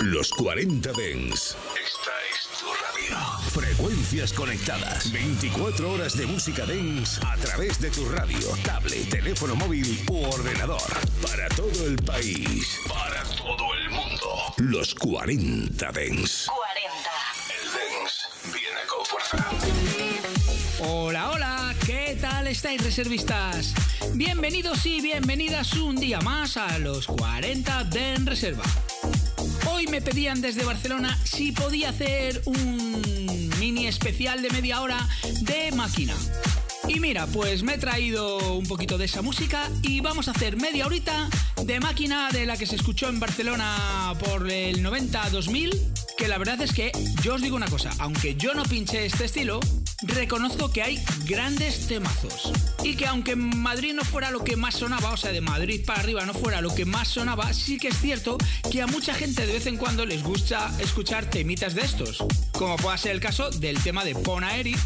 Los 40 Dens. Esta es tu radio. Frecuencias conectadas. 24 horas de música Dens a través de tu radio, tablet, teléfono móvil u ordenador. Para todo el país. Para todo el mundo. Los 40 Dens. 40. El Dens viene con fuerza. Hola, hola, ¿qué tal estáis reservistas? Bienvenidos y bienvenidas un día más a los 40 de En Reserva. Hoy me pedían desde Barcelona si podía hacer un mini especial de media hora de máquina. Y mira, pues me he traído un poquito de esa música y vamos a hacer media horita de máquina de la que se escuchó en Barcelona por el 90-2000, que la verdad es que yo os digo una cosa, aunque yo no pinche este estilo, reconozco que hay grandes temazos. Y que aunque Madrid no fuera lo que más sonaba, o sea, de Madrid para arriba no fuera lo que más sonaba, sí que es cierto que a mucha gente de vez en cuando les gusta escuchar temitas de estos. Como pueda ser el caso del tema de Pona Eric,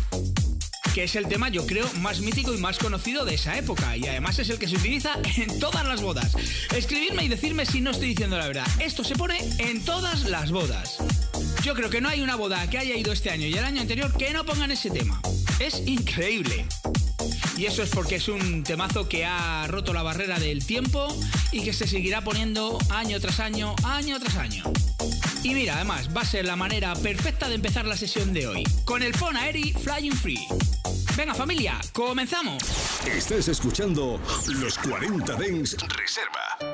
que es el tema yo creo más mítico y más conocido de esa época y además es el que se utiliza en todas las bodas. Escribidme y decirme si no estoy diciendo la verdad. Esto se pone en todas las bodas. Yo creo que no hay una boda que haya ido este año y el año anterior que no pongan ese tema. Es increíble. Y eso es porque es un temazo que ha roto la barrera del tiempo y que se seguirá poniendo año tras año, año tras año. Y mira, además, va a ser la manera perfecta de empezar la sesión de hoy, con el Pona Eri Flying Free. Venga familia, comenzamos. Estás escuchando Los 40 Dens Reserva.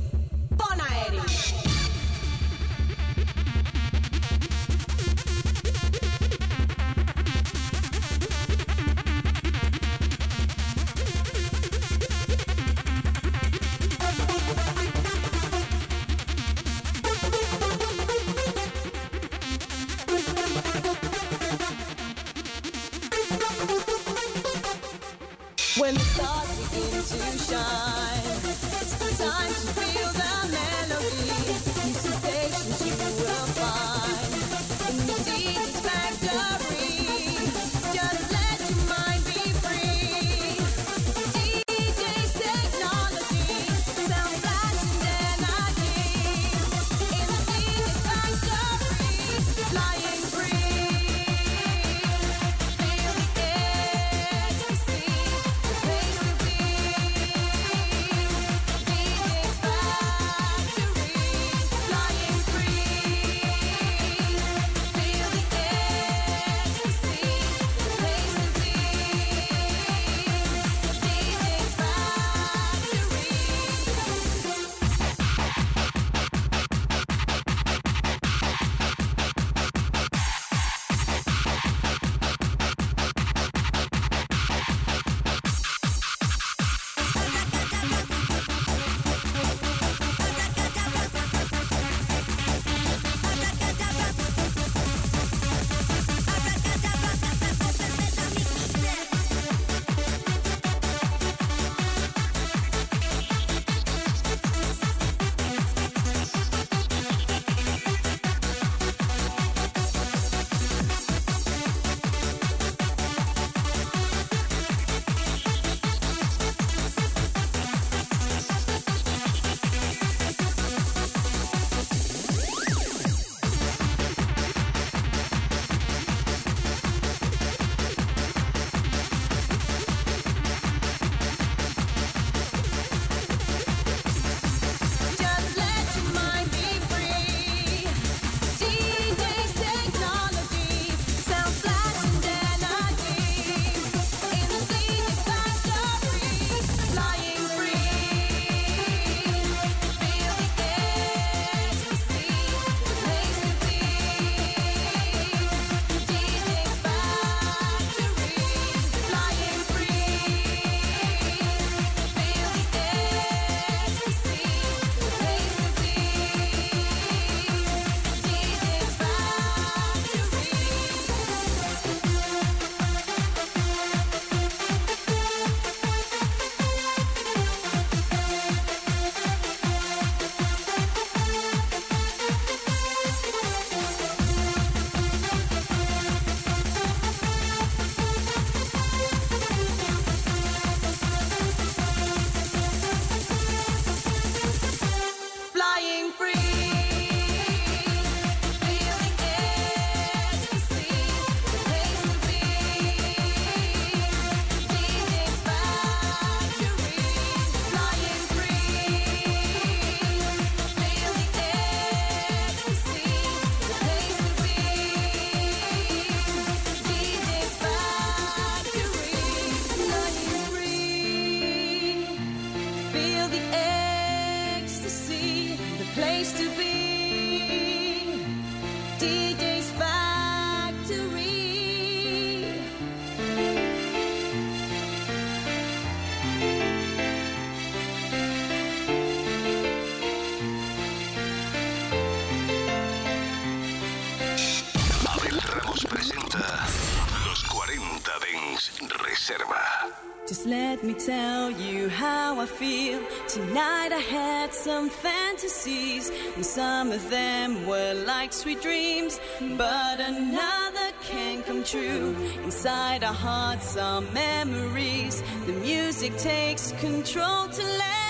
Tonight I had some fantasies, and some of them were like sweet dreams, but another can come true. Inside our hearts are memories. The music takes control to let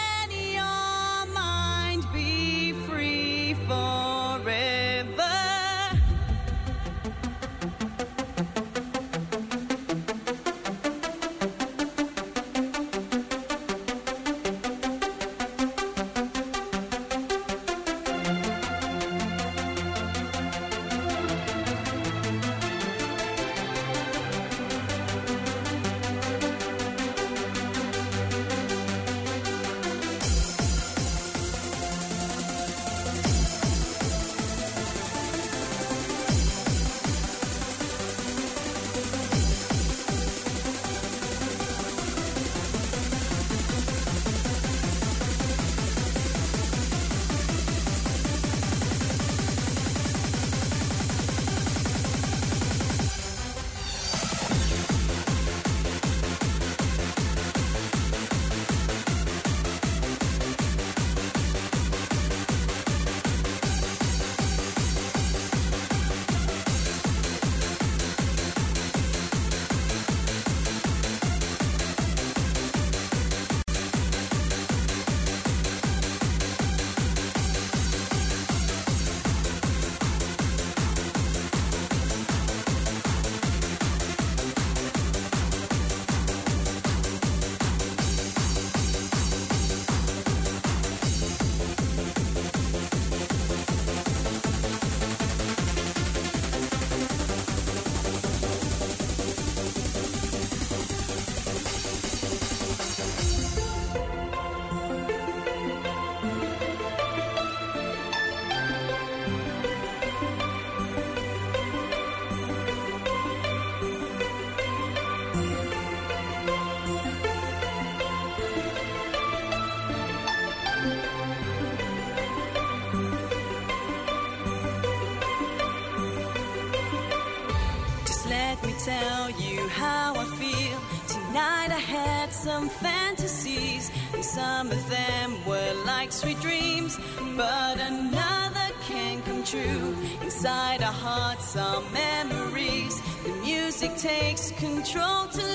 some fantasies, and some of them were like sweet dreams, but another can come true. Inside our hearts are memories. The music takes control to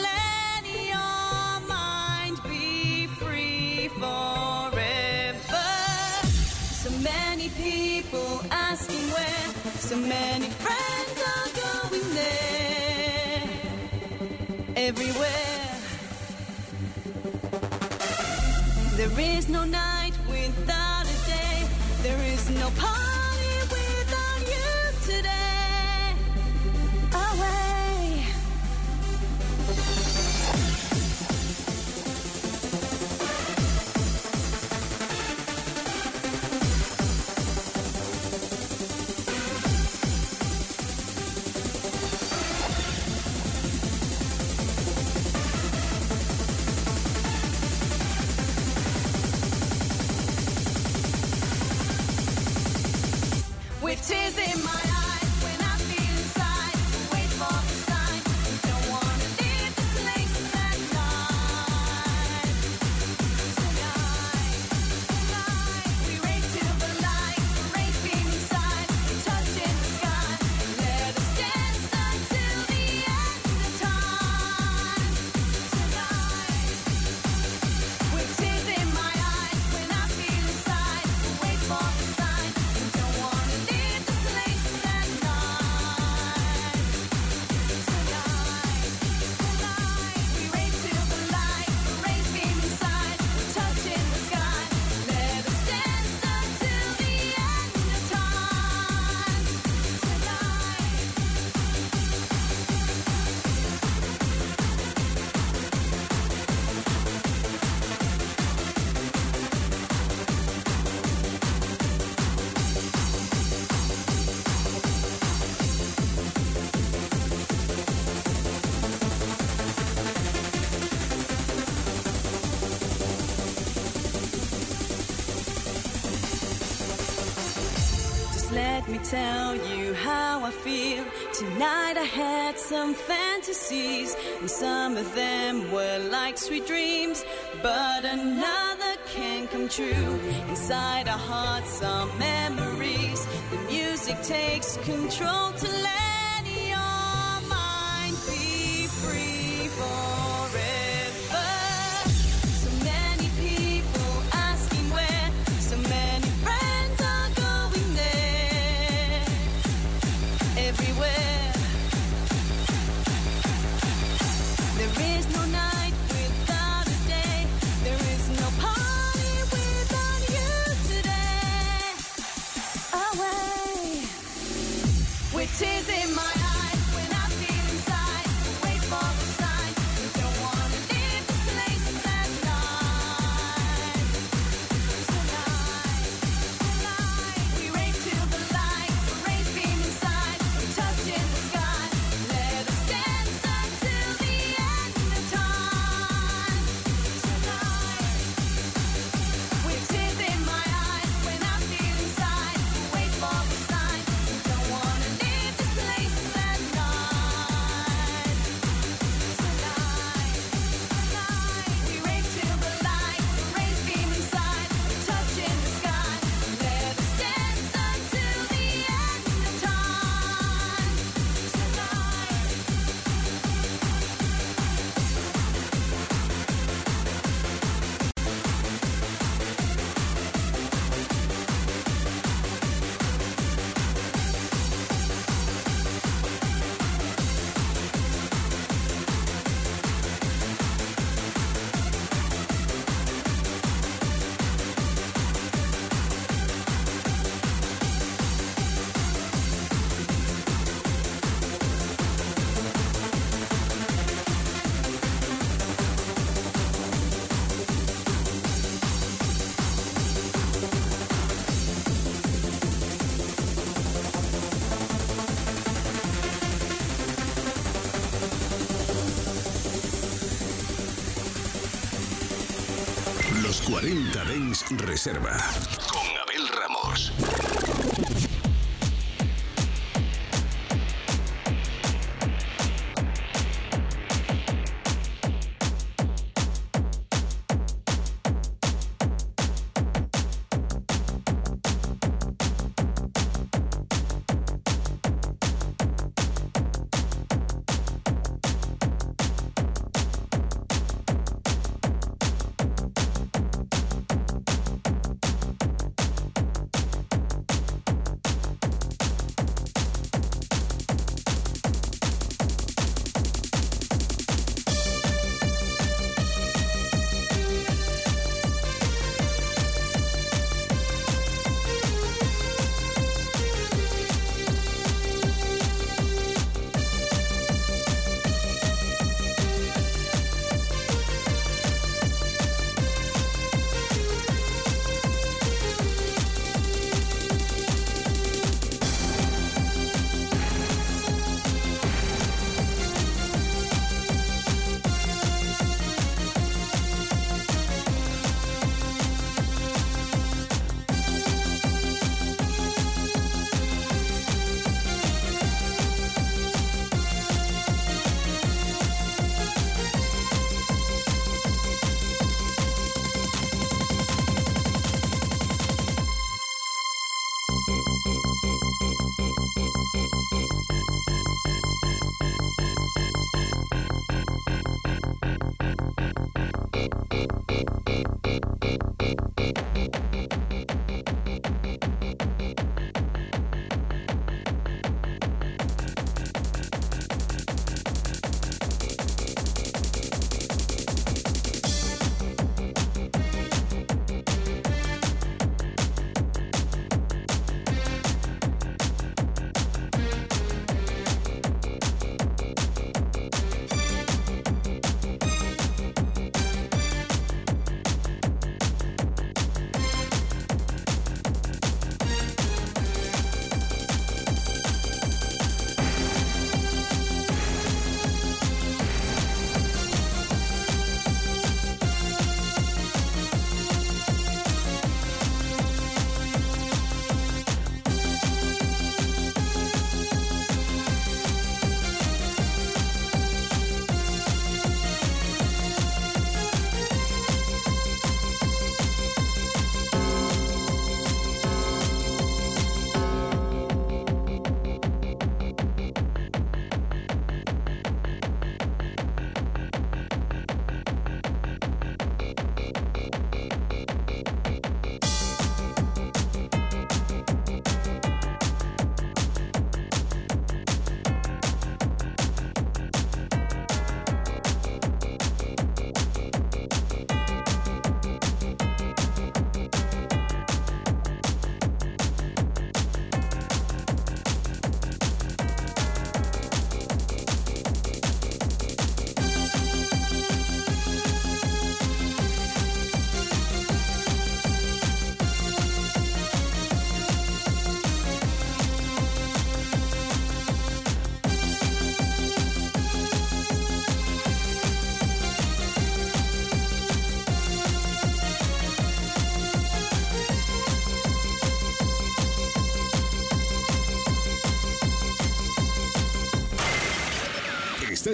There is no night without a day. There is no party tell you how I feel. Tonight I had some fantasies, and some of them were like sweet dreams, but another can come true. Inside our hearts are memories. The music takes control to let. Reserva.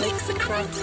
Lexicrot.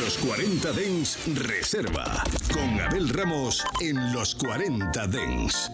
Los 40 Dens Reserva. Con Abel Ramos en Los 40 Dens.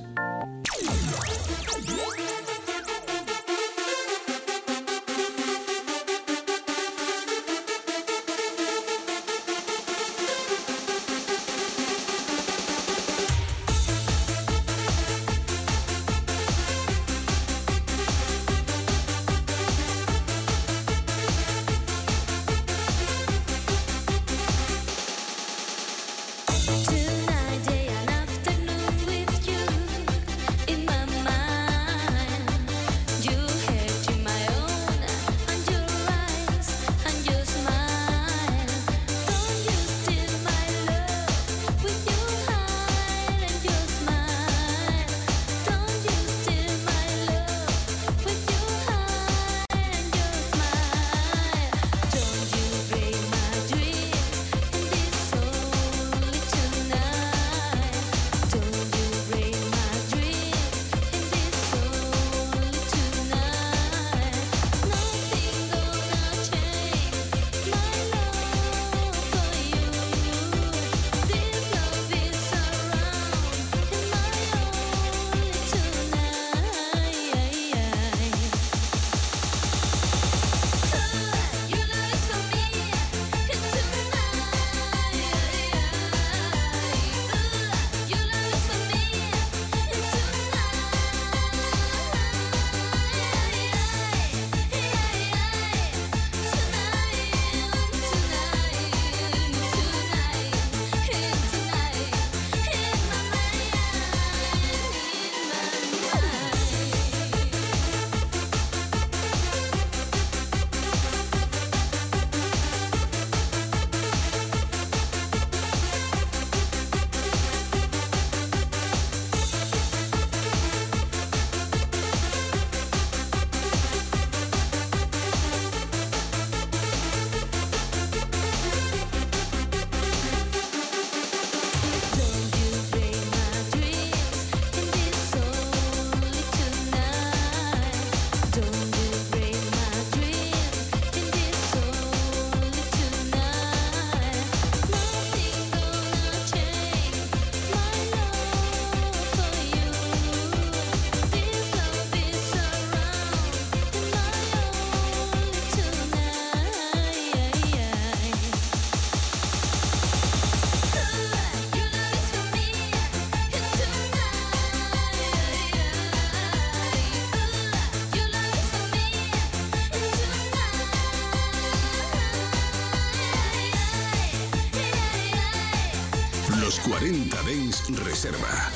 Reserva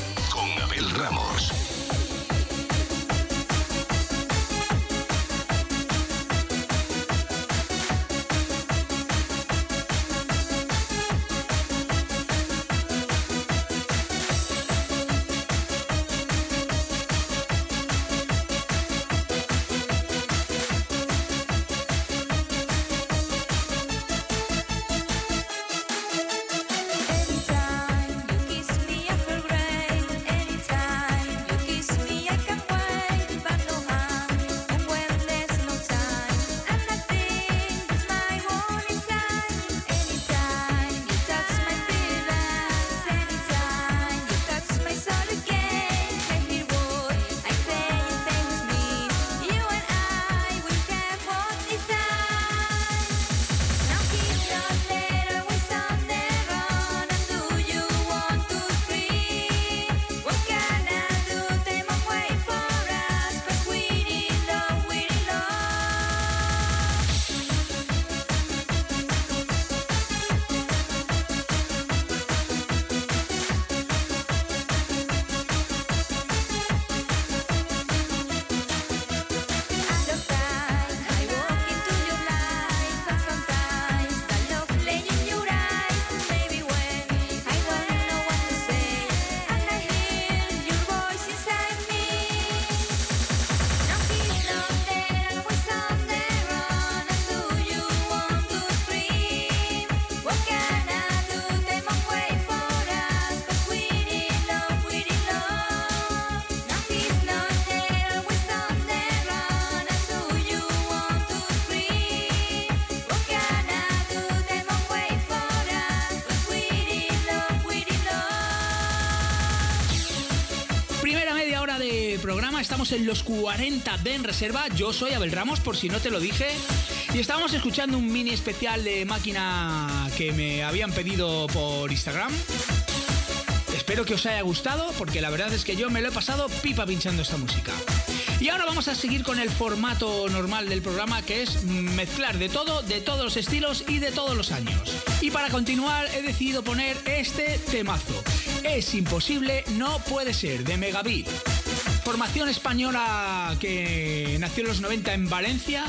estamos en los 40 de En Reserva. Yo soy Abel Ramos, por si no te lo dije. Y estábamos escuchando un mini especial de máquina que me habían pedido por Instagram. Espero que os haya gustado, porque la verdad es que yo me lo he pasado pipa pinchando esta música. Y ahora vamos a seguir con el formato normal del programa, que es mezclar de todo, de todos los estilos y de todos los años. Y para continuar he decidido poner este temazo. Es imposible, no puede ser, de Megabit formación española que nació en los 90 en Valencia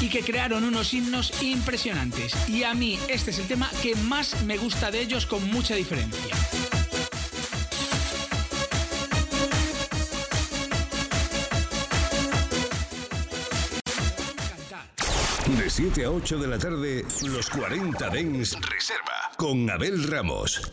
y que crearon unos himnos impresionantes. Y a mí este es el tema que más me gusta de ellos con mucha diferencia. De 7 a 8 de la tarde, los 40 Dens Reserva con Abel Ramos.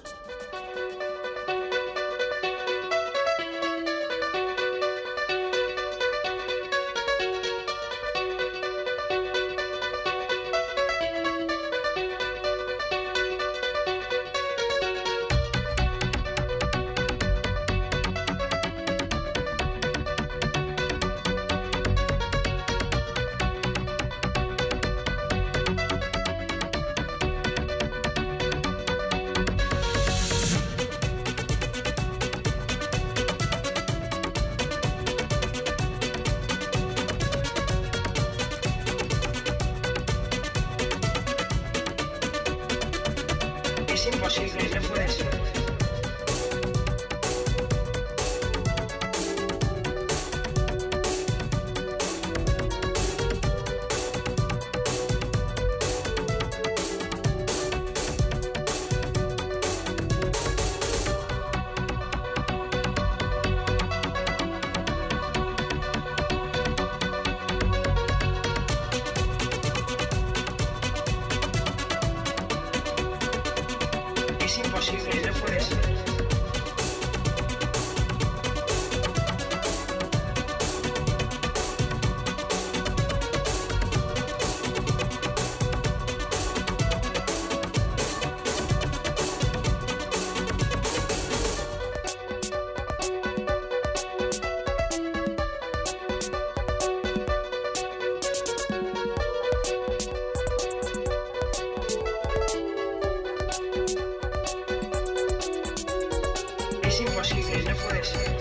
Es imposible, no puede ser.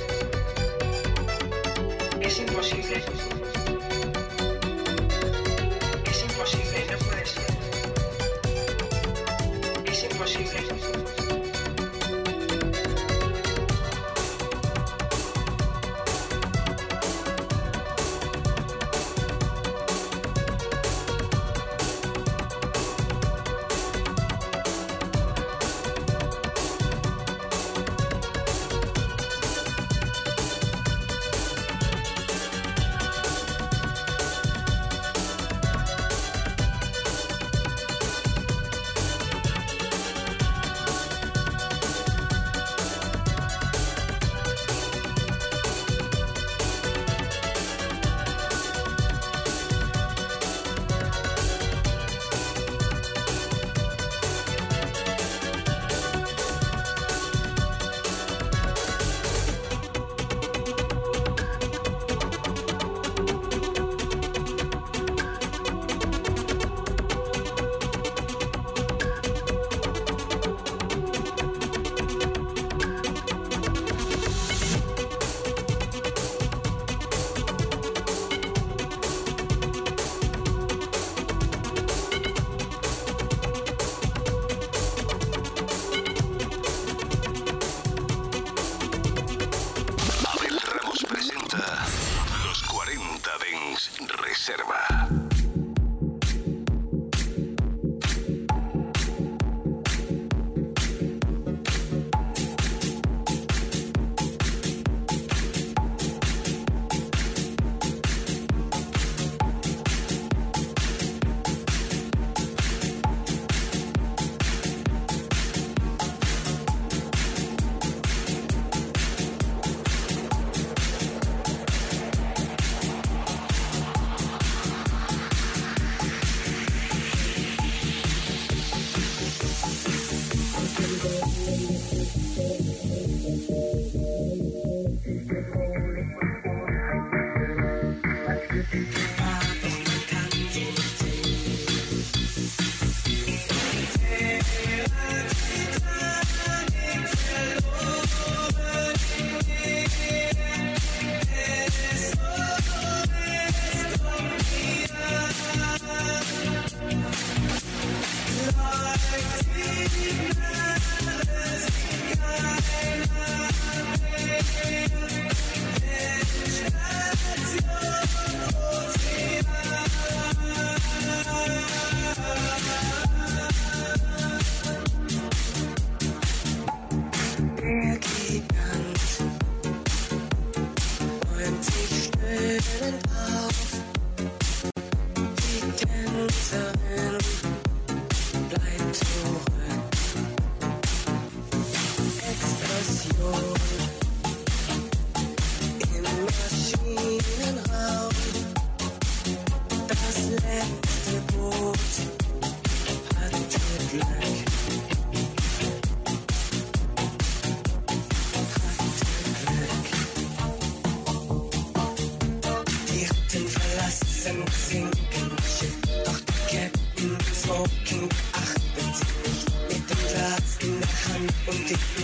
Es imposible.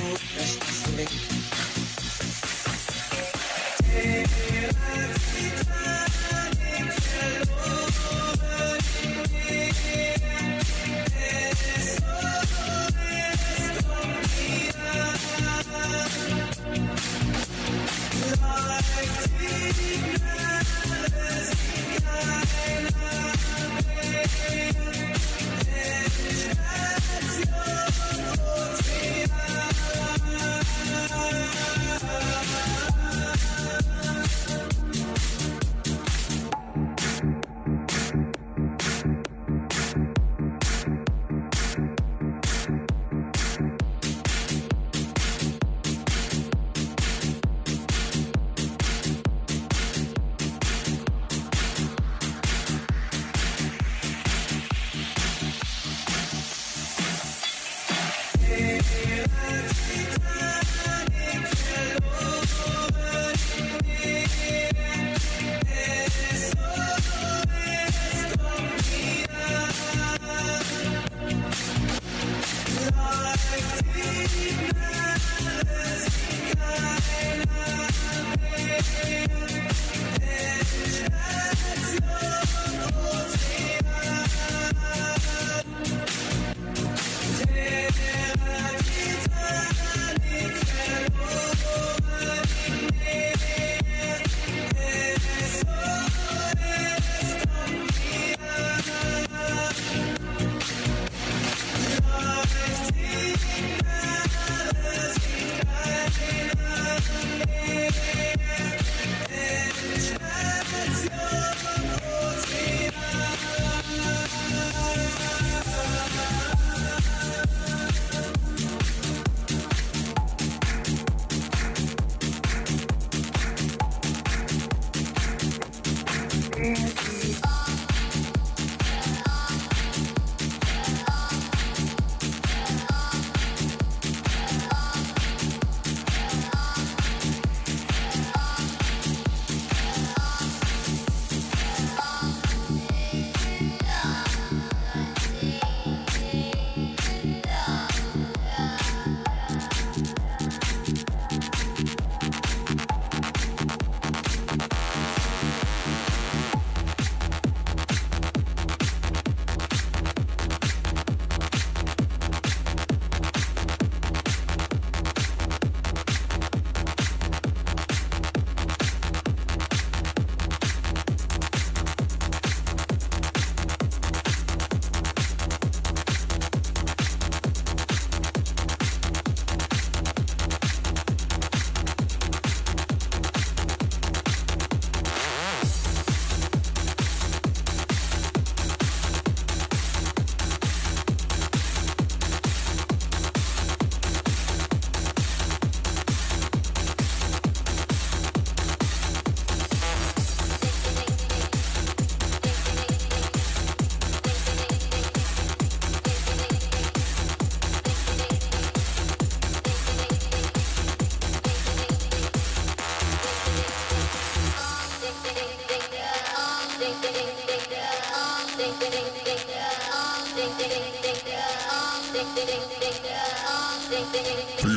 Take my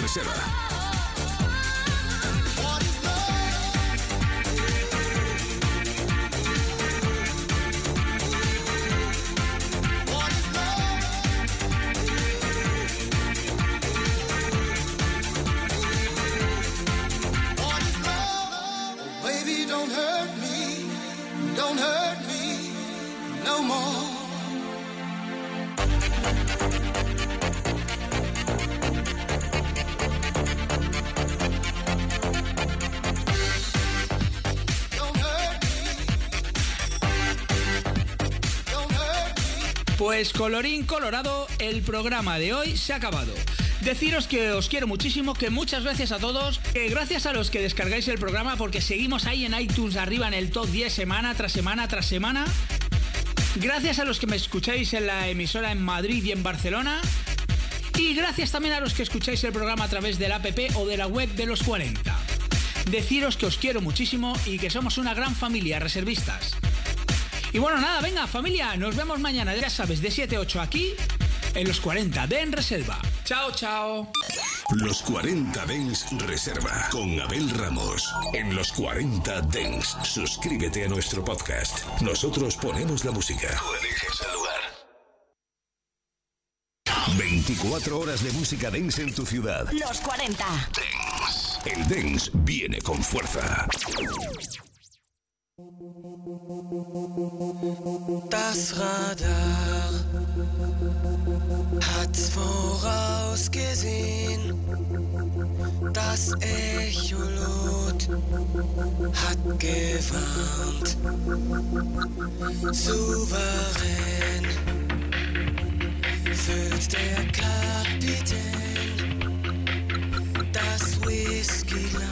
Reserva. Pues colorín colorado, el programa de hoy se ha acabado. Deciros que os quiero muchísimo, que muchas gracias a todos, que gracias a los que descargáis el programa porque seguimos ahí en iTunes arriba en el top 10 semana tras semana tras semana. Gracias a los que me escucháis en la emisora en Madrid y en Barcelona. Y gracias también a los que escucháis el programa a través del app o de la web de los 40. Deciros que os quiero muchísimo y que somos una gran familia reservistas. Y bueno, nada, venga familia, nos vemos mañana, ya sabes, de 7 a 8 aquí en los 40 de En Reserva. Chao, chao. Los 40 Dens Reserva con Abel Ramos. En los 40 Dens, suscríbete a nuestro podcast. Nosotros ponemos la música. Tú eliges el lugar. 24 horas de música dance en tu ciudad. Los 40. Dance. El dance viene con fuerza. Das Radar hat's vorausgesehen. Das Echolot hat gewarnt. Souverän füllt der Kapitän das Whiskyglas